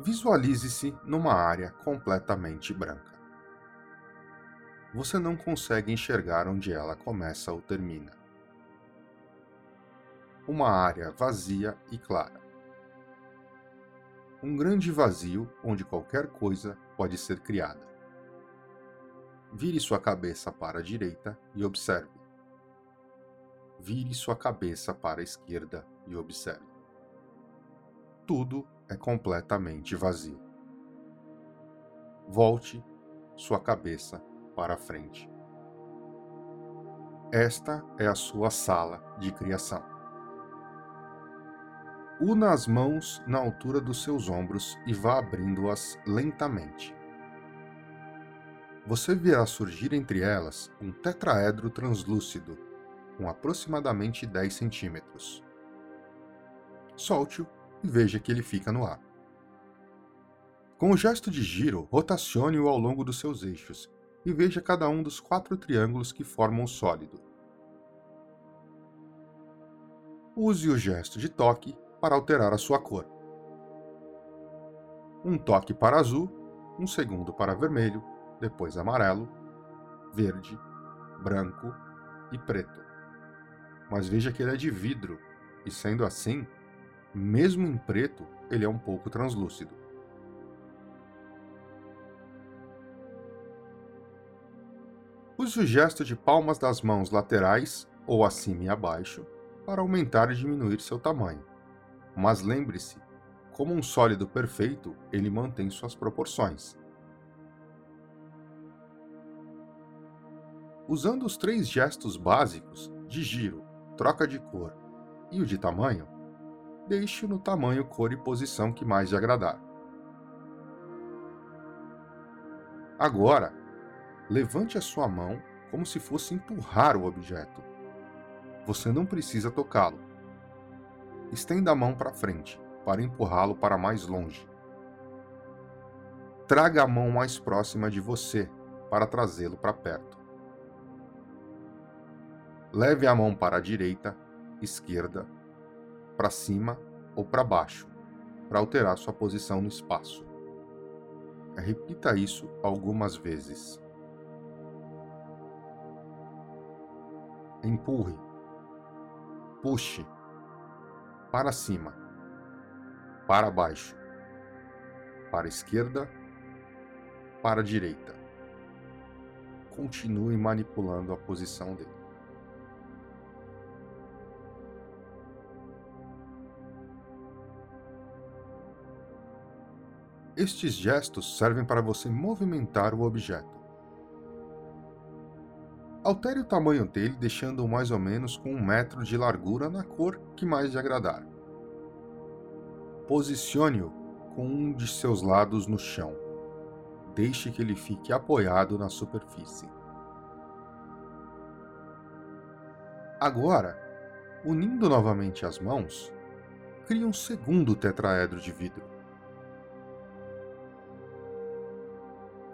Visualize-se numa área completamente branca. Você não consegue enxergar onde ela começa ou termina. Uma área vazia e clara. Um grande vazio onde qualquer coisa pode ser criada. Vire sua cabeça para a direita e observe. Vire sua cabeça para a esquerda e observe. Tudo é completamente vazio. Volte sua cabeça para a frente. Esta é a sua sala de criação. Una as mãos na altura dos seus ombros e vá abrindo-as lentamente. Você verá surgir entre elas um tetraedro translúcido, com aproximadamente 10 centímetros. Solte-o veja que ele fica no ar. Com o gesto de giro, rotacione-o ao longo dos seus eixos e veja cada um dos quatro triângulos que formam o sólido. Use o gesto de toque para alterar a sua cor. Um toque para azul, um segundo para vermelho, depois amarelo, verde, branco e preto. Mas veja que ele é de vidro, e sendo assim, mesmo em preto, ele é um pouco translúcido. Use o gesto de palmas das mãos laterais, ou acima e abaixo, para aumentar e diminuir seu tamanho. Mas lembre-se, como um sólido perfeito, ele mantém suas proporções. Usando os três gestos básicos de giro, troca de cor e o de tamanho, deixe-o no tamanho, cor e posição que mais lhe agradar. Agora, levante a sua mão como se fosse empurrar o objeto. Você não precisa tocá-lo. Estenda a mão para frente para empurrá-lo para mais longe. Traga a mão mais próxima de você para trazê-lo para perto. Leve a mão para a direita, esquerda para cima ou para baixo, para alterar sua posição no espaço. Repita isso algumas vezes. Empurre, puxe, para cima, para baixo, para esquerda, para direita. Continue manipulando a posição dele. Estes gestos servem para você movimentar o objeto. Altere o tamanho dele, deixando-o mais ou menos com um metro de largura na cor que mais lhe agradar. Posicione-o com um de seus lados no chão. Deixe que ele fique apoiado na superfície. Agora, unindo novamente as mãos, crie um segundo tetraedro de vidro.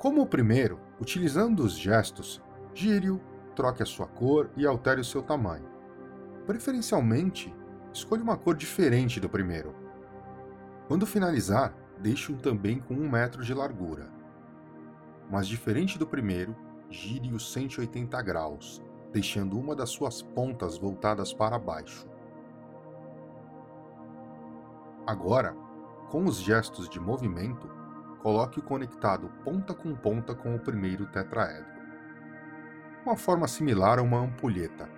Como o primeiro, utilizando os gestos, gire-o, troque a sua cor e altere o seu tamanho. Preferencialmente, escolha uma cor diferente do primeiro. Quando finalizar, deixe-o também com um metro de largura. Mas diferente do primeiro, gire-o 180 graus, deixando uma das suas pontas voltadas para baixo. Agora, com os gestos de movimento, coloque-o conectado ponta com ponta com o primeiro tetraedro. Uma forma similar a uma ampulheta.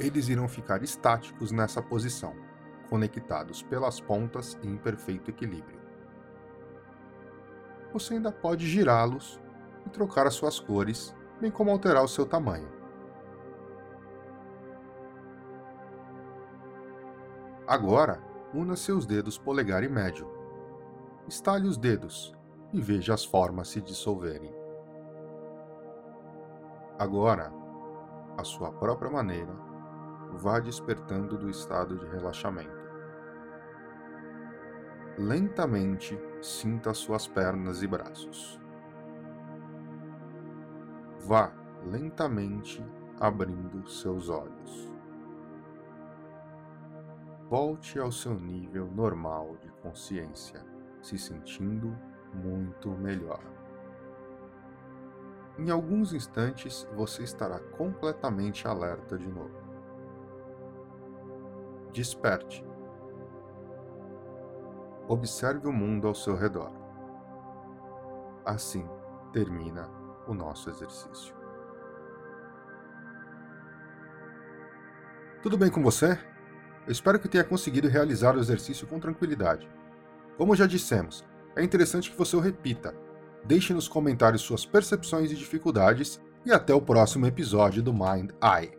Eles irão ficar estáticos nessa posição, conectados pelas pontas em perfeito equilíbrio. Você ainda pode girá-los e trocar as suas cores, bem como alterar o seu tamanho. Agora, una seus dedos polegar e médio estale os dedos e veja as formas se dissolverem. Agora, à sua própria maneira, vá despertando do estado de relaxamento. Lentamente sinta suas pernas e braços. Vá lentamente abrindo seus olhos. volte ao seu nível normal de consciência, se sentindo muito melhor. Em alguns instantes você estará completamente alerta de novo. Desperte. Observe o mundo ao seu redor. Assim termina o nosso exercício. Tudo bem com você? Eu espero que tenha conseguido realizar o exercício com tranquilidade. Como já dissemos, é interessante que você o repita. Deixe nos comentários suas percepções e dificuldades e até o próximo episódio do Mind Eye.